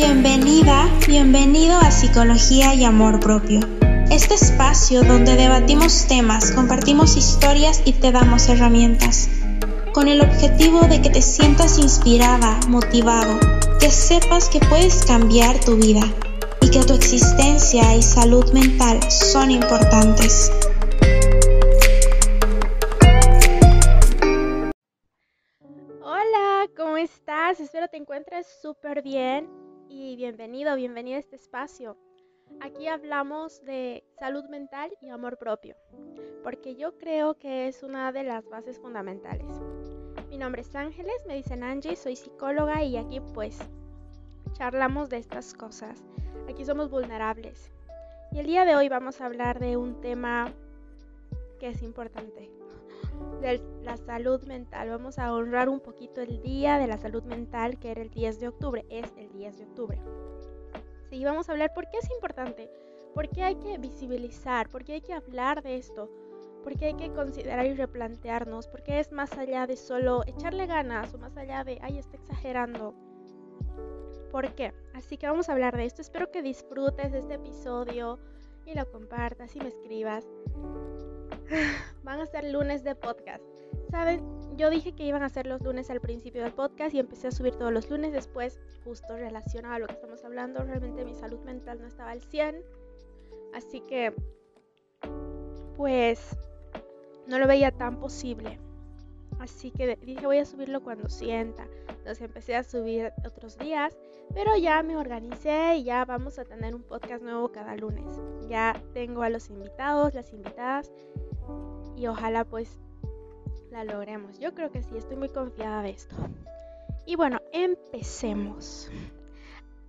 Bienvenida, bienvenido a Psicología y Amor Propio. Este espacio donde debatimos temas, compartimos historias y te damos herramientas. Con el objetivo de que te sientas inspirada, motivado, que sepas que puedes cambiar tu vida y que tu existencia y salud mental son importantes. Hola, ¿cómo estás? Espero te encuentres súper bien y bienvenido, bienvenido a este espacio. Aquí hablamos de salud mental y amor propio, porque yo creo que es una de las bases fundamentales. Mi nombre es Ángeles, me dicen Angie, soy psicóloga y aquí pues charlamos de estas cosas. Aquí somos vulnerables. Y el día de hoy vamos a hablar de un tema que es importante, de la salud mental. Vamos a honrar un poquito el día de la salud mental, que era el 10 de octubre. Es el 10 de octubre. Sí, vamos a hablar por qué es importante, por qué hay que visibilizar, por qué hay que hablar de esto, por qué hay que considerar y replantearnos, por qué es más allá de solo echarle ganas o más allá de, ay, está exagerando. ¿Por qué? Así que vamos a hablar de esto. Espero que disfrutes este episodio y lo compartas y me escribas. Van a ser lunes de podcast. ¿Saben? Yo dije que iban a ser los lunes al principio del podcast y empecé a subir todos los lunes. Después, justo relacionado a lo que estamos hablando, realmente mi salud mental no estaba al 100. Así que, pues, no lo veía tan posible. Así que dije, voy a subirlo cuando sienta. Entonces empecé a subir otros días, pero ya me organicé y ya vamos a tener un podcast nuevo cada lunes. Ya tengo a los invitados, las invitadas y ojalá pues la logremos. Yo creo que sí, estoy muy confiada de esto. Y bueno, empecemos.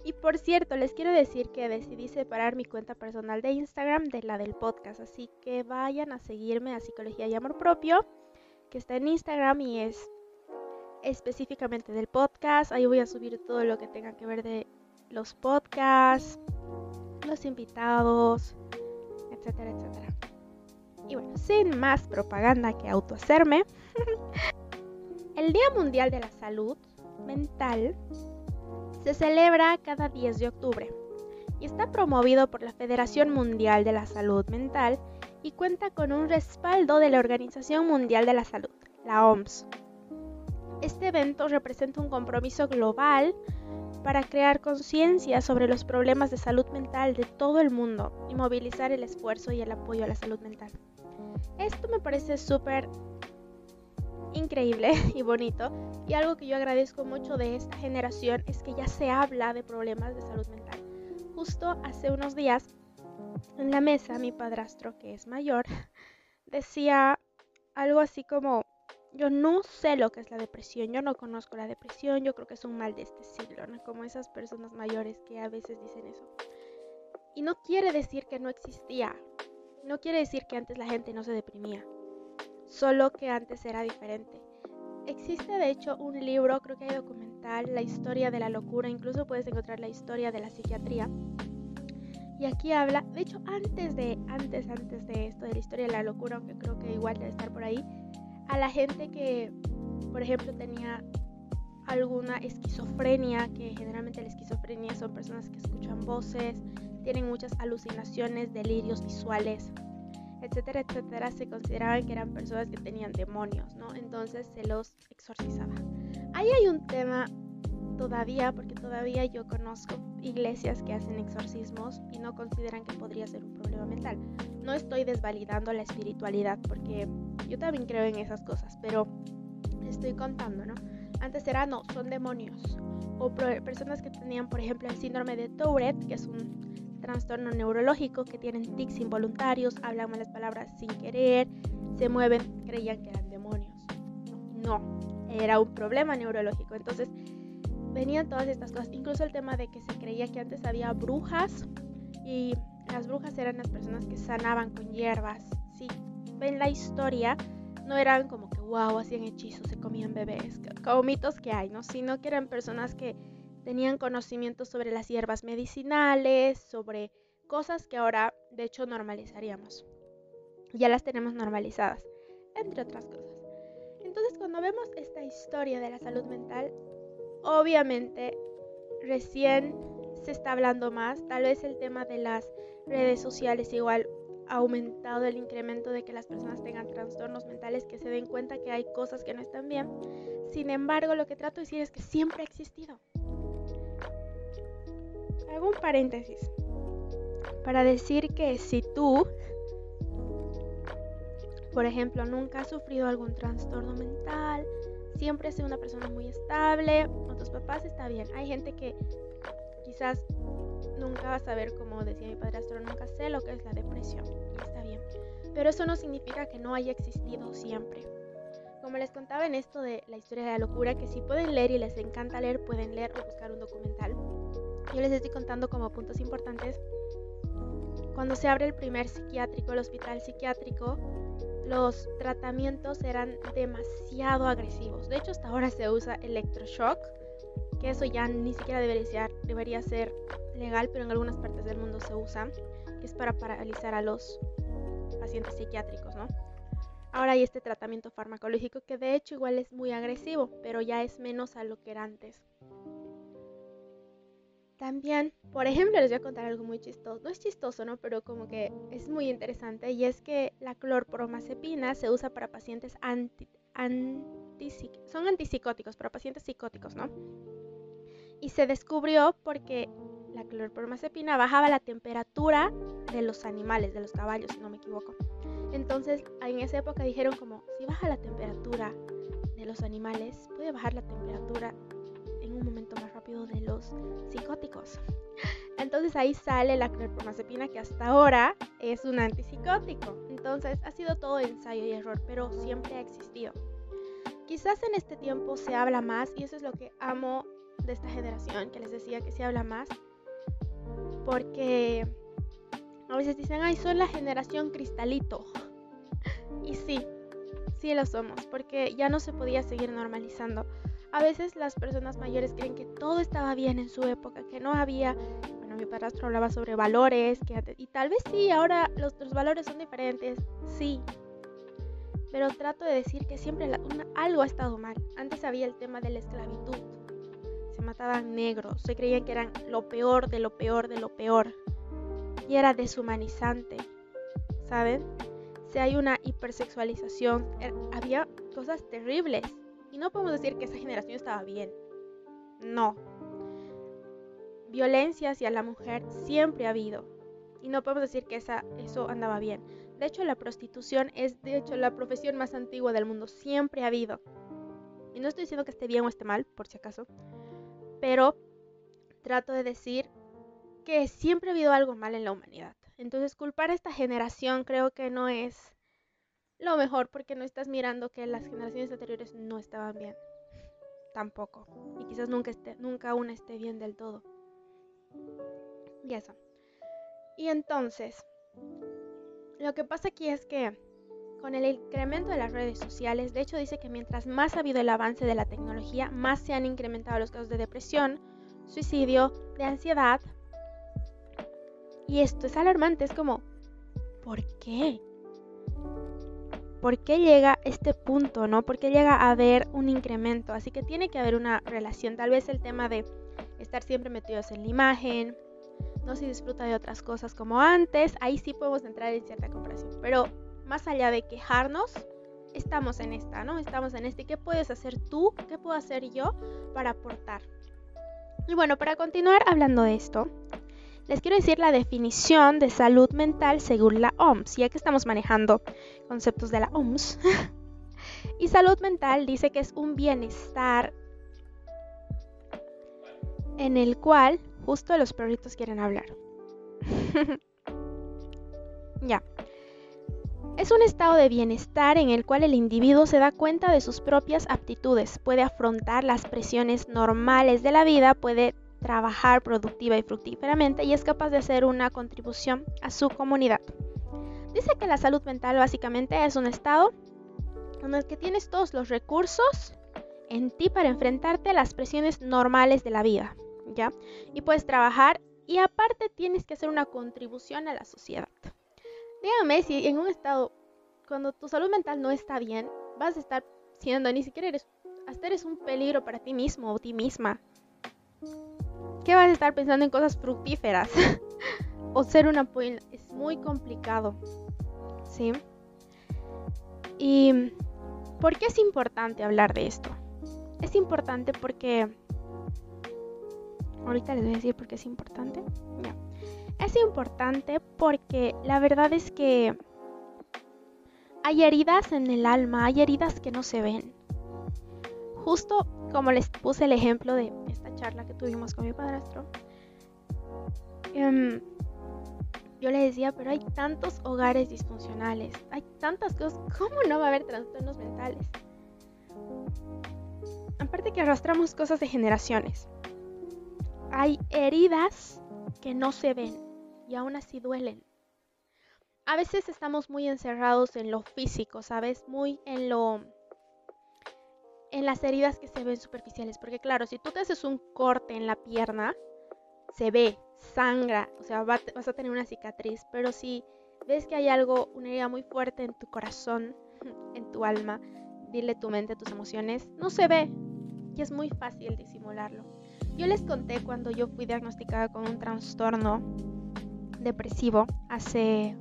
Y por cierto, les quiero decir que decidí separar mi cuenta personal de Instagram de la del podcast, así que vayan a seguirme a Psicología y Amor Propio, que está en Instagram y es específicamente del podcast. Ahí voy a subir todo lo que tenga que ver de los podcasts, los invitados, etcétera, etcétera. Y bueno, sin más propaganda que autohacerme, el Día Mundial de la Salud Mental se celebra cada 10 de octubre y está promovido por la Federación Mundial de la Salud Mental y cuenta con un respaldo de la Organización Mundial de la Salud, la OMS. Este evento representa un compromiso global para crear conciencia sobre los problemas de salud mental de todo el mundo y movilizar el esfuerzo y el apoyo a la salud mental. Esto me parece súper increíble y bonito y algo que yo agradezco mucho de esta generación es que ya se habla de problemas de salud mental. Justo hace unos días en la mesa mi padrastro que es mayor decía algo así como yo no sé lo que es la depresión, yo no conozco la depresión, yo creo que es un mal de este siglo, ¿no? Como esas personas mayores que a veces dicen eso. Y no quiere decir que no existía, no quiere decir que antes la gente no se deprimía, solo que antes era diferente. Existe de hecho un libro, creo que hay documental, La historia de la locura, incluso puedes encontrar la historia de la psiquiatría. Y aquí habla, de hecho antes de antes antes de esto de la historia de la locura, aunque creo que igual debe estar por ahí, a la gente que por ejemplo tenía alguna esquizofrenia, que generalmente la esquizofrenia son personas que escuchan voces, tienen muchas alucinaciones, delirios visuales, etcétera, etcétera, se consideraban que eran personas que tenían demonios, ¿no? Entonces se los exorcizaba. Ahí hay un tema todavía, porque todavía yo conozco iglesias que hacen exorcismos y no consideran que podría ser un problema mental. No estoy desvalidando la espiritualidad, porque yo también creo en esas cosas, pero estoy contando, ¿no? Antes era, no, son demonios. O personas que tenían, por ejemplo, el síndrome de Tourette, que es un trastorno neurológico que tienen tics involuntarios, hablan malas palabras sin querer, se mueven, creían que eran demonios. No, era un problema neurológico. Entonces venían todas estas cosas, incluso el tema de que se creía que antes había brujas y las brujas eran las personas que sanaban con hierbas. Sí, ven la historia, no eran como que wow, hacían hechizos, se comían bebés, como mitos que hay, ¿no? Sino que eran personas que tenían conocimientos sobre las hierbas medicinales, sobre cosas que ahora de hecho normalizaríamos. Ya las tenemos normalizadas, entre otras cosas. Entonces cuando vemos esta historia de la salud mental, obviamente recién se está hablando más, tal vez el tema de las redes sociales igual ha aumentado el incremento de que las personas tengan trastornos mentales, que se den cuenta que hay cosas que no están bien. Sin embargo, lo que trato de decir es que siempre ha existido. Hago un paréntesis para decir que si tú, por ejemplo, nunca has sufrido algún trastorno mental, siempre has sido una persona muy estable, o tus papás está bien. Hay gente que quizás nunca va a saber, como decía mi padrastro, nunca sé lo que es la depresión, y está bien. Pero eso no significa que no haya existido siempre. Como les contaba en esto de la historia de la locura, que si pueden leer y les encanta leer, pueden leer o buscar un documental. Yo les estoy contando como puntos importantes. Cuando se abre el primer psiquiátrico, el hospital psiquiátrico, los tratamientos eran demasiado agresivos. De hecho, hasta ahora se usa electroshock, que eso ya ni siquiera debería ser, debería ser legal, pero en algunas partes del mundo se usa, que es para paralizar a los pacientes psiquiátricos, ¿no? Ahora hay este tratamiento farmacológico que de hecho igual es muy agresivo, pero ya es menos a lo que era antes. También, por ejemplo, les voy a contar algo muy chistoso. No es chistoso, ¿no? Pero como que es muy interesante. Y es que la clorpromazepina se usa para pacientes anti, son antipsicóticos, para pacientes psicóticos, ¿no? Y se descubrió porque la clorpromazepina bajaba la temperatura de los animales, de los caballos, si no me equivoco. Entonces, en esa época dijeron como, si baja la temperatura de los animales, puede bajar la temperatura en un momento más rápido de los psicóticos. Entonces ahí sale la clorpromazepina que hasta ahora es un antipsicótico. Entonces ha sido todo ensayo y error, pero siempre ha existido. Quizás en este tiempo se habla más y eso es lo que amo de esta generación, que les decía que se habla más, porque a veces dicen, ay, son la generación cristalito. Y sí, sí lo somos, porque ya no se podía seguir normalizando. A veces las personas mayores creen que todo estaba bien en su época, que no había, bueno, mi padrastro hablaba sobre valores, que y tal vez sí, ahora los, valores son diferentes, sí. Pero trato de decir que siempre algo ha estado mal. Antes había el tema de la esclavitud. Se mataban negros, se creían que eran lo peor de lo peor de lo peor. Y era deshumanizante, ¿saben? Si hay una hipersexualización, er, había cosas terribles y no podemos decir que esa generación estaba bien. No. Violencia hacia la mujer siempre ha habido. Y no podemos decir que esa, eso andaba bien. De hecho, la prostitución es, de hecho, la profesión más antigua del mundo. Siempre ha habido. Y no estoy diciendo que esté bien o esté mal, por si acaso. Pero trato de decir que siempre ha habido algo mal en la humanidad. Entonces, culpar a esta generación creo que no es lo mejor porque no estás mirando que las generaciones anteriores no estaban bien. Tampoco. Y quizás nunca, esté, nunca una esté bien del todo. Y eso. Y entonces, lo que pasa aquí es que con el incremento de las redes sociales, de hecho dice que mientras más ha habido el avance de la tecnología, más se han incrementado los casos de depresión, suicidio, de ansiedad. Y esto es alarmante, es como, ¿por qué? Por qué llega este punto, ¿no? ¿Por qué llega a haber un incremento? Así que tiene que haber una relación. Tal vez el tema de estar siempre metidos en la imagen, no se disfruta de otras cosas como antes, ahí sí podemos entrar en cierta comparación. Pero más allá de quejarnos, estamos en esta, ¿no? Estamos en este. ¿Qué puedes hacer tú? ¿Qué puedo hacer yo para aportar? Y bueno, para continuar hablando de esto, les quiero decir la definición de salud mental según la OMS, ya que estamos manejando conceptos de la OMS. y salud mental dice que es un bienestar en el cual justo los perritos quieren hablar. ya. Es un estado de bienestar en el cual el individuo se da cuenta de sus propias aptitudes, puede afrontar las presiones normales de la vida, puede trabajar productiva y fructíferamente y es capaz de hacer una contribución a su comunidad. Dice que la salud mental básicamente es un estado en el que tienes todos los recursos en ti para enfrentarte a las presiones normales de la vida, ¿ya? Y puedes trabajar y aparte tienes que hacer una contribución a la sociedad. Dígame si en un estado, cuando tu salud mental no está bien, vas a estar siendo, ni siquiera eres, hasta eres un peligro para ti mismo o ti misma, ¿qué vas a estar pensando en cosas fructíferas? o ser una apoyo es muy complicado. ¿Sí? ¿Y por qué es importante hablar de esto? Es importante porque... Ahorita les voy a decir por qué es importante. Es importante porque la verdad es que hay heridas en el alma, hay heridas que no se ven. Justo como les puse el ejemplo de esta charla que tuvimos con mi padrastro, em, yo le decía, pero hay tantos hogares disfuncionales, hay tantas cosas, ¿cómo no va a haber trastornos mentales? Aparte que arrastramos cosas de generaciones. Hay heridas que no se ven y aún así duelen. A veces estamos muy encerrados en lo físico, ¿sabes? Muy en lo en las heridas que se ven superficiales, porque claro, si tú te haces un corte en la pierna, se ve, sangra, o sea, vas a tener una cicatriz, pero si ves que hay algo, una herida muy fuerte en tu corazón, en tu alma, dile tu mente, tus emociones, no se ve y es muy fácil disimularlo. Yo les conté cuando yo fui diagnosticada con un trastorno depresivo hace...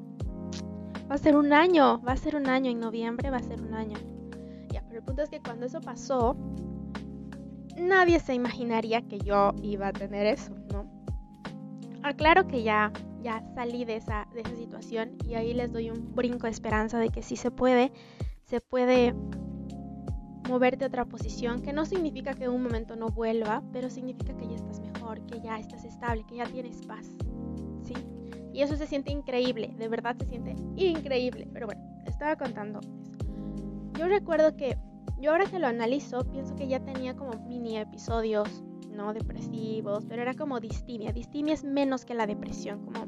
Va a ser un año, va a ser un año, en noviembre va a ser un año. El punto es que cuando eso pasó, nadie se imaginaría que yo iba a tener eso, ¿no? Ah, claro que ya, ya salí de esa, de esa situación y ahí les doy un brinco de esperanza de que sí se puede, se puede moverte a otra posición, que no significa que un momento no vuelva, pero significa que ya estás mejor, que ya estás estable, que ya tienes paz. ¿Sí? Y eso se siente increíble, de verdad se siente increíble. Pero bueno, estaba contando eso. Yo recuerdo que, yo ahora que lo analizo, pienso que ya tenía como mini episodios, ¿no? Depresivos, pero era como distimia. Distimia es menos que la depresión, como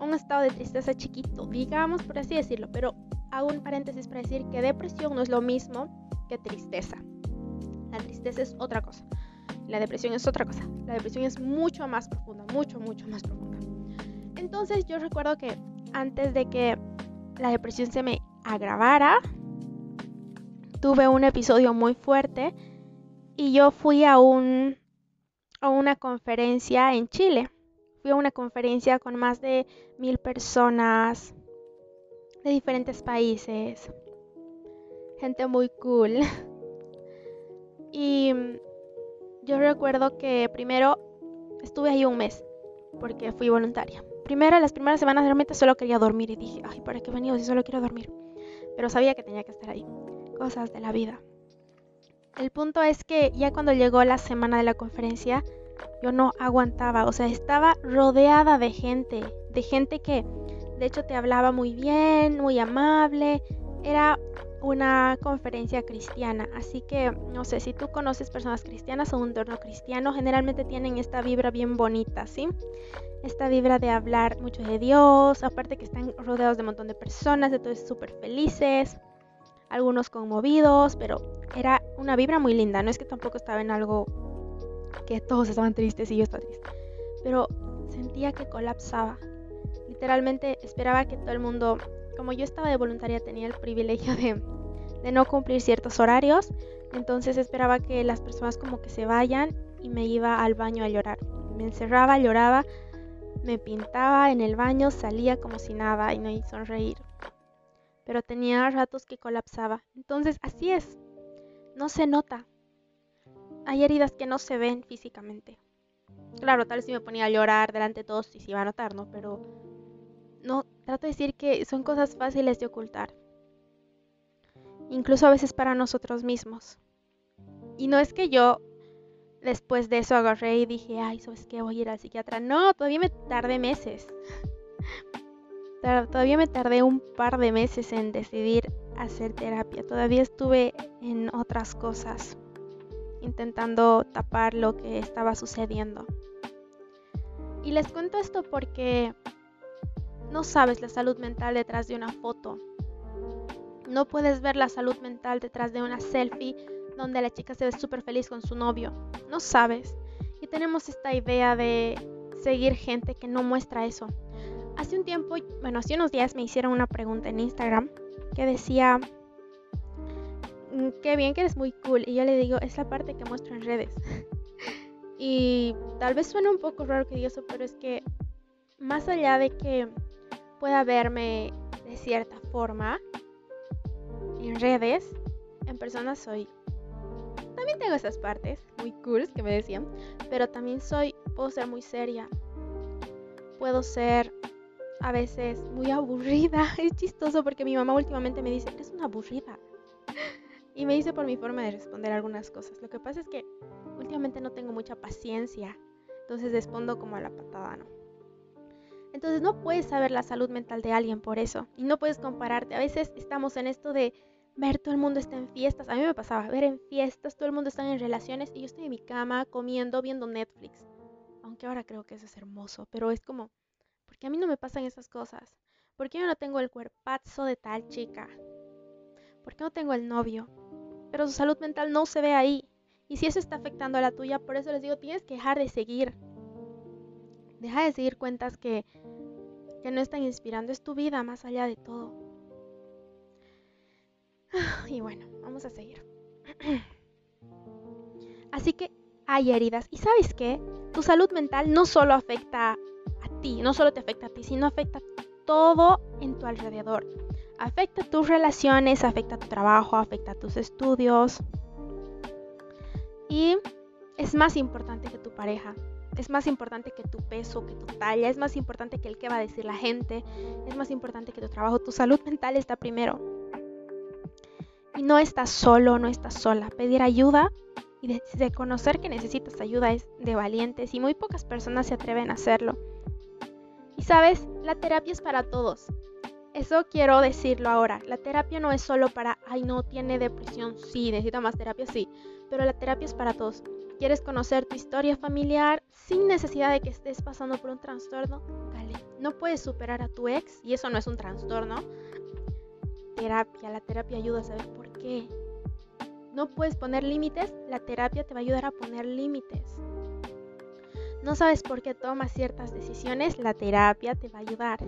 un estado de tristeza chiquito, digamos por así decirlo, pero hago un paréntesis para decir que depresión no es lo mismo tristeza. La tristeza es otra cosa. La depresión es otra cosa. La depresión es mucho más profunda, mucho, mucho más profunda. Entonces yo recuerdo que antes de que la depresión se me agravara, tuve un episodio muy fuerte y yo fui a un a una conferencia en Chile. Fui a una conferencia con más de mil personas de diferentes países gente muy cool. y yo recuerdo que primero estuve ahí un mes porque fui voluntaria. Primero, las primeras semanas realmente solo quería dormir y dije, ay, ¿para qué he venido si solo quiero dormir? Pero sabía que tenía que estar ahí. Cosas de la vida. El punto es que ya cuando llegó la semana de la conferencia, yo no aguantaba. O sea, estaba rodeada de gente. De gente que, de hecho, te hablaba muy bien, muy amable. Era una conferencia cristiana, así que no sé si tú conoces personas cristianas o un entorno cristiano, generalmente tienen esta vibra bien bonita, ¿sí? Esta vibra de hablar mucho de Dios, aparte que están rodeados de un montón de personas, de todos súper felices, algunos conmovidos, pero era una vibra muy linda, no es que tampoco estaba en algo que todos estaban tristes y yo estaba triste, pero sentía que colapsaba. Literalmente esperaba que todo el mundo como yo estaba de voluntaria, tenía el privilegio de, no cumplir ciertos horarios, entonces esperaba que las personas como que se vayan y me iba al baño a llorar. Me encerraba, lloraba, me pintaba en el baño, salía como si nada y no hizo sonreír. Pero tenía ratos que colapsaba. Entonces así es, no se nota. Hay heridas que no se ven físicamente. Claro, tal vez si me ponía a llorar delante de todos y se iba a notar, ¿no? Pero no, trato de decir que son cosas fáciles de ocultar. Incluso a veces para nosotros mismos. Y no es que yo después de eso agarré y dije, ay, ¿sabes qué? Voy a ir al psiquiatra. No, todavía me tardé meses. Todavía me tardé un par de meses en decidir hacer terapia. Todavía estuve en otras cosas, intentando tapar lo que estaba sucediendo. Y les cuento esto porque no sabes la salud mental detrás de una foto. No puedes ver la salud mental detrás de una selfie donde la chica se ve súper feliz con su novio. No sabes. Y tenemos esta idea de seguir gente que no muestra eso. Hace un tiempo, bueno, hace unos días me hicieron una pregunta en Instagram que decía, mm, qué bien que eres muy cool. Y yo le digo, es la parte que muestro en redes. Y tal vez suene un poco raro que diga eso, pero es que más allá de que pueda verme de cierta forma en redes, en persona soy... También tengo esas partes muy cool que me decían, pero también soy, puedo ser muy seria, puedo ser a veces muy aburrida. Es chistoso porque mi mamá últimamente me dice, eres una aburrida. Y me dice por mi forma de responder algunas cosas. Lo que pasa es que últimamente no tengo mucha paciencia, entonces respondo como a la patada, ¿no? Entonces no puedes saber la salud mental de alguien por eso y no puedes compararte. A veces estamos en esto de ver todo el mundo está en fiestas. A mí me pasaba ver en fiestas, todo el mundo está en relaciones y yo estoy en mi cama comiendo, viendo Netflix. Aunque ahora creo que eso es hermoso, pero es como, ¿por qué a mí no me pasan esas cosas? ¿Por qué yo no tengo el cuerpazo de tal chica? ¿Por qué no tengo el novio? Pero su salud mental no se ve ahí. Y si eso está afectando a la tuya, por eso les digo, tienes que dejar de seguir. Deja de seguir cuentas que, que no están inspirando. Es tu vida más allá de todo. Y bueno, vamos a seguir. Así que hay heridas. ¿Y sabes qué? Tu salud mental no solo afecta no solo te afecta a ti, sino afecta todo en tu alrededor. Afecta tus relaciones, afecta tu trabajo, afecta tus estudios. Y es más importante que tu pareja. Es más importante que tu peso, que tu talla. Es más importante que el que va a decir la gente. Es más importante que tu trabajo. Tu salud mental está primero. Y no estás solo, no estás sola. Pedir ayuda y de, conocer que necesitas ayuda es de valientes y muy pocas personas se atreven a hacerlo. Sabes, la terapia es para todos. Eso quiero decirlo ahora. La terapia no es solo para, ay, no tiene depresión, sí, necesita más terapia, sí. Pero la terapia es para todos. ¿Quieres conocer tu historia familiar sin necesidad de que estés pasando por un trastorno? Dale. No puedes superar a tu ex y eso no es un trastorno terapia. La terapia ayuda a saber por qué. No puedes poner límites, la terapia te va a ayudar a poner límites. No sabes por qué tomas ciertas decisiones, la terapia te va a ayudar.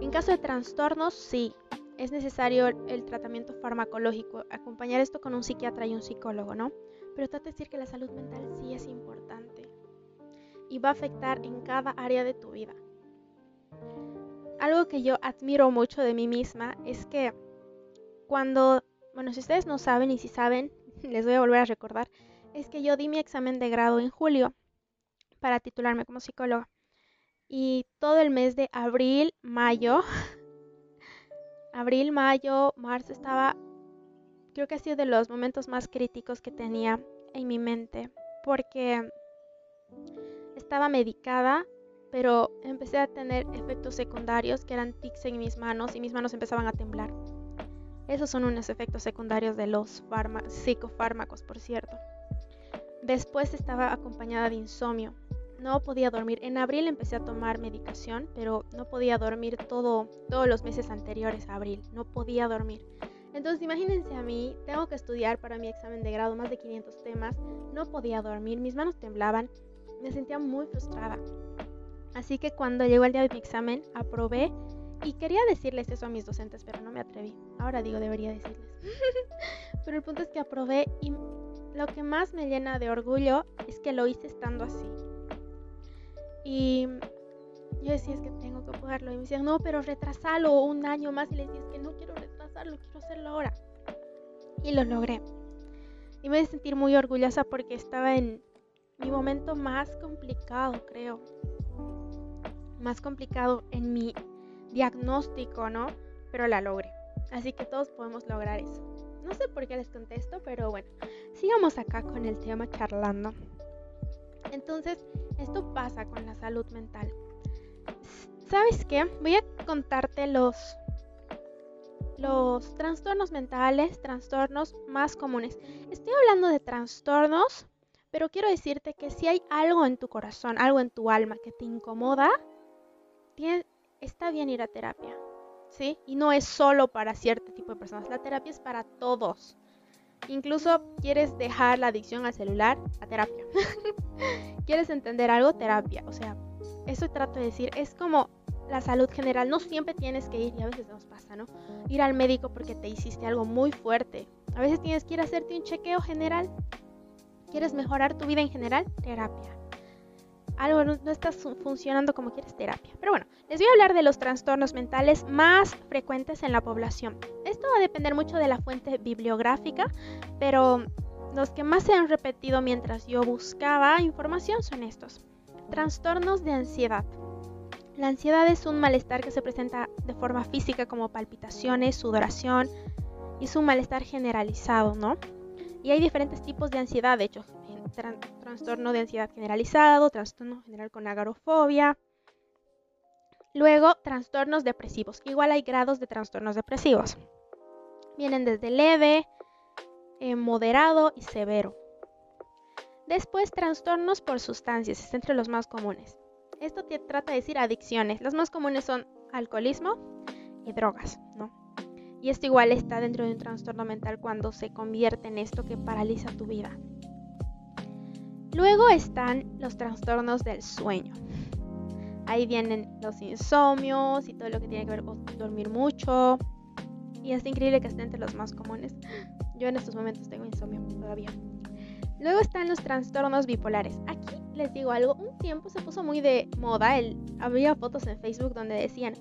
En caso de trastornos, sí, es necesario el tratamiento farmacológico, acompañar esto con un psiquiatra y un psicólogo, ¿no? Pero trata de decir que la salud mental sí es importante y va a afectar en cada área de tu vida. Algo que yo admiro mucho de mí misma es que cuando, bueno, si ustedes no saben y si saben, les voy a volver a recordar, es que yo di mi examen de grado en julio para titularme como psicóloga. Y todo el mes de abril, mayo, abril, mayo, marzo estaba, creo que ha sido de los momentos más críticos que tenía en mi mente, porque estaba medicada, pero empecé a tener efectos secundarios que eran tics en mis manos y mis manos empezaban a temblar. Esos son unos efectos secundarios de los psicofármacos, por cierto. Después estaba acompañada de insomnio. No podía dormir. En abril empecé a tomar medicación, pero no podía dormir todo, todos los meses anteriores a abril. No podía dormir. Entonces imagínense a mí, tengo que estudiar para mi examen de grado más de 500 temas, no podía dormir, mis manos temblaban, me sentía muy frustrada. Así que cuando llegó el día de mi examen, aprobé y quería decirles eso a mis docentes, pero no me atreví. Ahora digo, debería decirles. pero el punto es que aprobé y lo que más me llena de orgullo es que lo hice estando así. Y yo decía, es que tengo que poderlo. Y me decían, no, pero retrasalo un año más. Y les decía, es que no quiero retrasarlo, quiero hacerlo ahora. Y lo logré. Y me a sentir muy orgullosa porque estaba en mi momento más complicado, creo. Más complicado en mi diagnóstico, ¿no? Pero la logré. Así que todos podemos lograr eso. No sé por qué les contesto, pero bueno, sigamos acá con el tema charlando. Entonces, esto pasa con la salud mental. ¿Sabes qué? Voy a contarte los los trastornos mentales, trastornos más comunes. Estoy hablando de trastornos, pero quiero decirte que si hay algo en tu corazón, algo en tu alma que te incomoda, está bien ir a terapia, ¿sí? Y no es solo para cierto tipo de personas, la terapia es para todos. Incluso quieres dejar la adicción al celular, a terapia. quieres entender algo, terapia. O sea, eso trato de decir, es como la salud general, no siempre tienes que ir, y a veces nos pasa, ¿no? Ir al médico porque te hiciste algo muy fuerte. A veces tienes que ir a hacerte un chequeo general. ¿Quieres mejorar tu vida en general? Terapia. Algo no, no está funcionando como quieres terapia. Pero bueno, les voy a hablar de los trastornos mentales más frecuentes en la población. Esto va a depender mucho de la fuente bibliográfica, pero los que más se han repetido mientras yo buscaba información son estos. Trastornos de ansiedad. La ansiedad es un malestar que se presenta de forma física como palpitaciones, sudoración y es un malestar generalizado, ¿no? Y hay diferentes tipos de ansiedad, de hecho, trastorno de ansiedad generalizado, trastorno general con agorofobia. Luego, trastornos depresivos. Igual hay grados de trastornos depresivos. Vienen desde leve, eh, moderado y severo. Después, trastornos por sustancias, es entre los más comunes. Esto te trata de decir adicciones. Los más comunes son alcoholismo y drogas, ¿no? Y esto igual está dentro de un trastorno mental cuando se convierte en esto que paraliza tu vida. Luego están los trastornos del sueño. Ahí vienen los insomnios y todo lo que tiene que ver con dormir mucho. Y es increíble que esté entre los más comunes. Yo en estos momentos tengo insomnio todavía. Luego están los trastornos bipolares. Aquí les digo algo, un tiempo se puso muy de moda, el, había fotos en Facebook donde decían,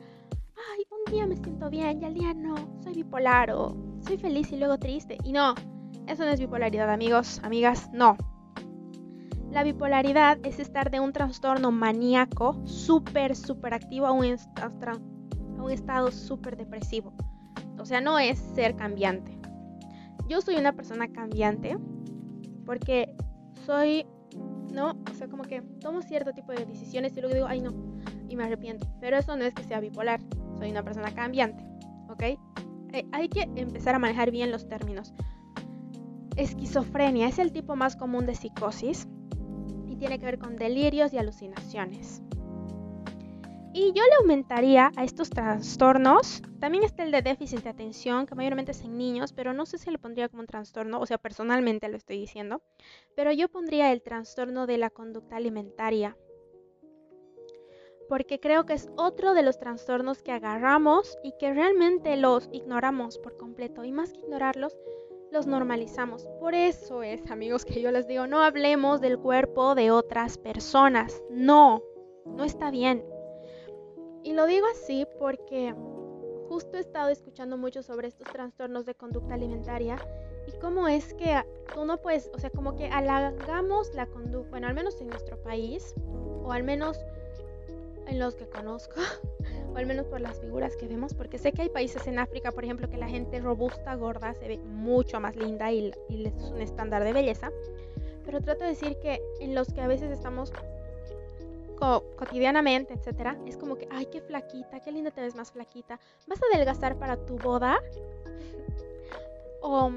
ay, un día me siento bien y al día no, soy bipolar o soy feliz y luego triste. Y no, eso no es bipolaridad, amigos, amigas, no. La bipolaridad es estar de un trastorno maníaco súper, súper activo a un, estado súper depresivo. O sea, no es ser cambiante. Yo soy una persona cambiante porque soy, ¿no? O sea, como que tomo cierto tipo de decisiones y luego digo, ay no, y me arrepiento. Pero eso no es que sea bipolar, soy una persona cambiante, ¿ok? Eh, hay que empezar a manejar bien los términos. Esquizofrenia es el tipo más común de psicosis y tiene que ver con delirios y alucinaciones. Y yo le aumentaría a estos trastornos, también está el de déficit de atención, que mayormente es en niños, pero no sé si le pondría como un trastorno, o sea, personalmente lo estoy diciendo, pero yo pondría el trastorno de la conducta alimentaria, porque creo que es otro de los trastornos que agarramos y que realmente los ignoramos por completo, y más que ignorarlos, los normalizamos. Por eso es, amigos, que yo les digo, no hablemos del cuerpo de otras personas, no, no está bien. Y lo digo así porque justo he estado escuchando mucho sobre estos trastornos de conducta alimentaria y cómo es que tú no puedes, o sea, como que halagamos la conducta, bueno, al menos en nuestro país, o al menos en los que conozco, o al menos por las figuras que vemos, porque sé que hay países en África, por ejemplo, que la gente robusta, gorda, se ve mucho más linda y, es un estándar de belleza, pero trato de decir que en los que a veces estamos cotidianamente, etcétera, es como que, ay, qué flaquita, qué linda te ves más flaquita. ¿Vas a adelgazar para tu boda? o,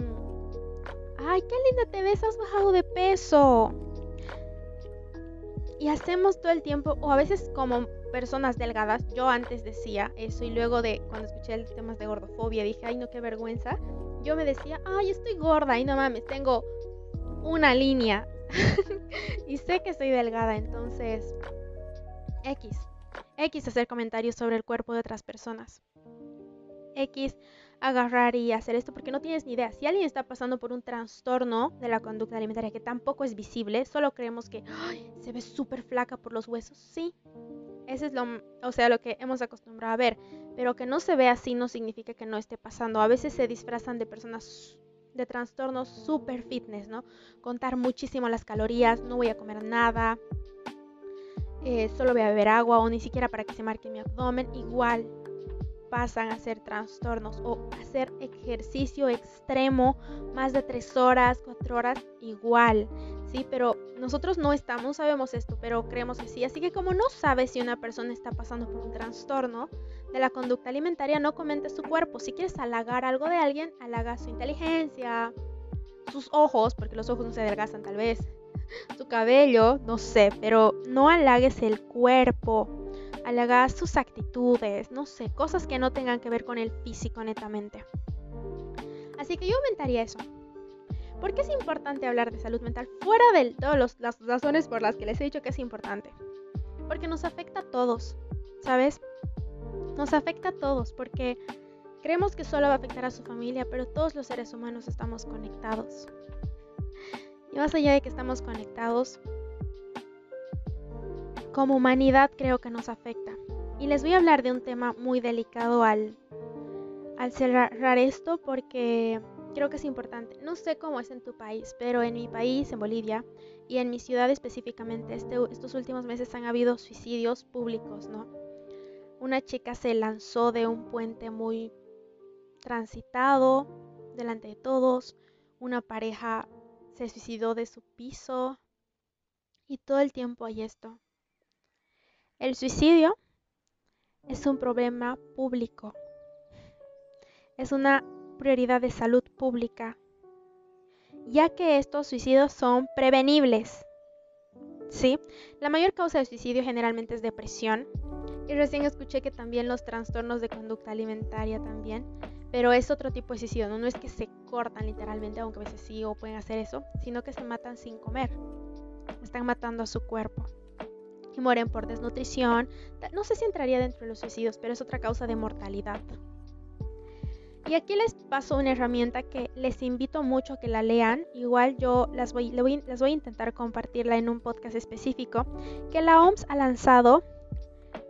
ay, qué linda te ves, has bajado de peso. Y hacemos todo el tiempo, o a veces como personas delgadas, yo antes decía eso y luego de cuando escuché el temas de gordofobia dije, ay no, qué vergüenza. Yo me decía, ay, estoy gorda y no mames, tengo una línea. y sé que estoy delgada, entonces X. X hacer comentarios sobre el cuerpo de otras personas. X agarrar y hacer esto porque no tienes ni idea. Si alguien está pasando por un trastorno de la conducta alimentaria que tampoco es visible, solo creemos que se ve súper flaca por los huesos. Sí, ese es lo, o sea, lo que hemos acostumbrado a ver. Pero que no se ve así no significa que no esté pasando. A veces se disfrazan de personas de trastornos super fitness, ¿no? Contar muchísimo las calorías, no voy a comer nada, eh, solo voy a beber agua o ni siquiera para que se marque mi abdomen, igual pasan a ser trastornos o hacer ejercicio extremo más de 3 horas, 4 horas, igual, ¿sí? Pero nosotros no estamos, sabemos esto, pero creemos que sí. Así que como no sabes si una persona está pasando por un trastorno de la conducta alimentaria, no comentes su cuerpo. Si quieres halagar algo de alguien, halaga su inteligencia, sus ojos, porque los ojos no se adelgazan tal vez, su cabello, no sé, pero no halagues el cuerpo, halagas sus actitudes, no sé, cosas que no tengan que ver con el físico netamente. Así que yo aumentaría eso. ¿Por qué es importante hablar de salud mental fuera de todas las razones por las que les he dicho que es importante? Porque nos afecta a todos, ¿sabes? Nos afecta a todos porque creemos que solo va a afectar a su familia, pero todos los seres humanos estamos conectados Y más allá de que estamos conectados, como humanidad creo que nos afecta. Y les voy a hablar de un tema muy delicado al, cerrar esto porque creo que es importante. No sé cómo es en tu país, pero en mi país, en Bolivia, y en mi ciudad específicamente, este, estos últimos meses han habido suicidios públicos, ¿no? Una chica se lanzó de un puente muy transitado delante de todos, una pareja se suicidó de su piso y todo el tiempo hay esto. El suicidio es un problema público, es una prioridad de salud pública, ya que estos suicidios son prevenibles. ¿Sí? La mayor causa de suicidio generalmente es depresión. Y recién escuché que también los trastornos de conducta alimentaria también. Pero es otro tipo de suicidio, ¿no? no es que se cortan literalmente, aunque a veces sí o pueden hacer eso, sino que se matan sin comer. Están matando a su cuerpo. Y mueren por desnutrición. No sé si entraría dentro de los suicidios, pero es otra causa de mortalidad. Y aquí les paso una herramienta que les invito mucho a que la lean. Igual yo las voy, les voy a intentar compartirla en un podcast específico. Que la OMS ha lanzado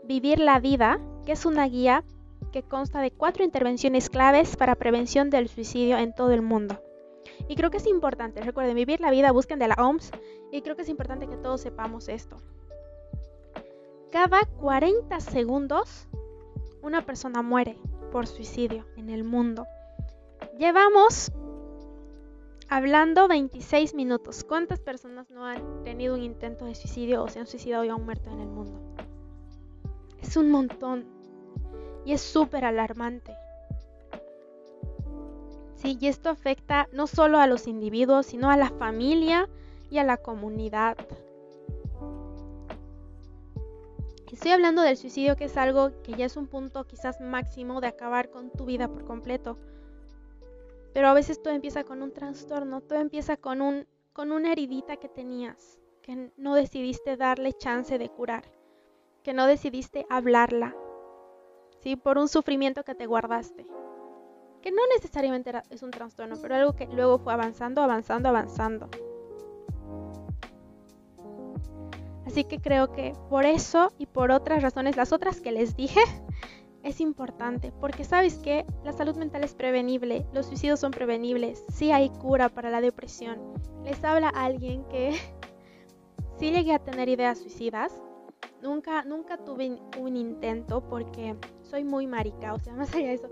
Vivir la Vida, que es una guía que consta de cuatro intervenciones claves para prevención del suicidio en todo el mundo. Y creo que es importante, recuerden, vivir la vida, busquen de la OMS, y creo que es importante que todos sepamos esto. Cada 40 segundos una persona muere por suicidio en el mundo. Llevamos hablando 26 minutos. ¿Cuántas personas no han tenido un intento de suicidio o se han suicidado y han muerto en el mundo? Es un montón. Y es súper alarmante. Sí, y esto afecta no solo a los individuos, sino a la familia y a la comunidad. Estoy hablando del suicidio que es algo que ya es un punto quizás máximo de acabar con tu vida por completo. Pero a veces todo empieza con un trastorno, todo empieza con, un, con una heridita que tenías, que no decidiste darle chance de curar, que no decidiste hablarla, ¿sí? por un sufrimiento que te guardaste. Que no necesariamente es un trastorno, pero algo que luego fue avanzando, avanzando, avanzando. Así que creo que por eso y por otras razones, las otras que les dije, es importante, porque sabes que la salud mental es prevenible, los suicidios son prevenibles, sí hay cura para la depresión. Les habla alguien que sí llegué a tener ideas suicidas, nunca, nunca tuve un intento porque soy muy marica, o sea, más allá de eso,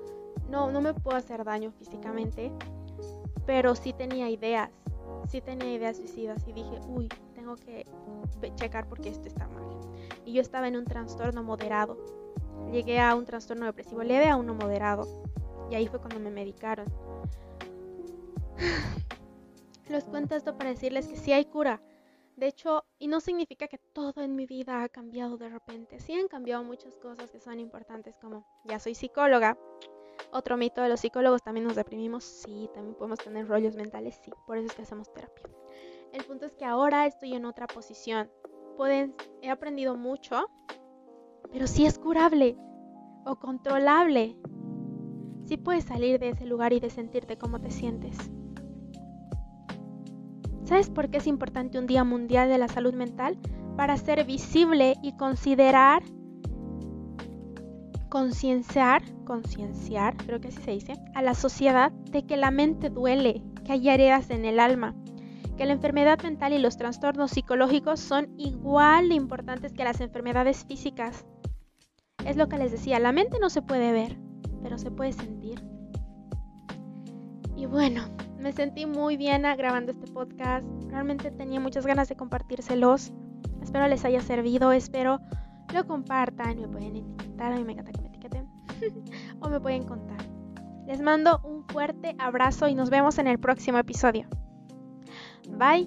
no, no me puedo hacer daño físicamente, pero sí tenía ideas, sí tenía ideas suicidas y dije, uy, tengo que checar porque esto está mal. Y yo estaba en un trastorno moderado. Llegué a un trastorno depresivo leve a uno moderado. Y ahí fue cuando me medicaron. Les cuento esto para decirles que sí hay cura. De hecho, y no significa que todo en mi vida ha cambiado de repente. Sí han cambiado muchas cosas que son importantes, como ya soy psicóloga. Otro mito de los psicólogos, también nos deprimimos. Sí, también podemos tener rollos mentales. Sí, por eso es que hacemos terapia. El punto es que ahora estoy en otra posición. He aprendido mucho, pero si es curable o controlable. Si puedes salir de ese lugar y de sentirte como te sientes. ¿Sabes por qué es importante un Día Mundial de la Salud Mental? Para ser visible y considerar, concienciar, concienciar, creo que así se dice, a la sociedad de que la mente duele, que hay heridas en el alma, que la enfermedad mental y los trastornos psicológicos son igual de importantes que las enfermedades físicas. Es lo que les decía, la mente no se puede ver, pero se puede sentir. Y bueno, me sentí muy bien grabando este podcast. Realmente tenía muchas ganas de compartírselos. Espero les haya servido, espero lo compartan, me pueden etiquetar, a mí me encanta que me etiqueten, o me pueden contar. Les mando un fuerte abrazo y nos vemos en el próximo episodio. Bye.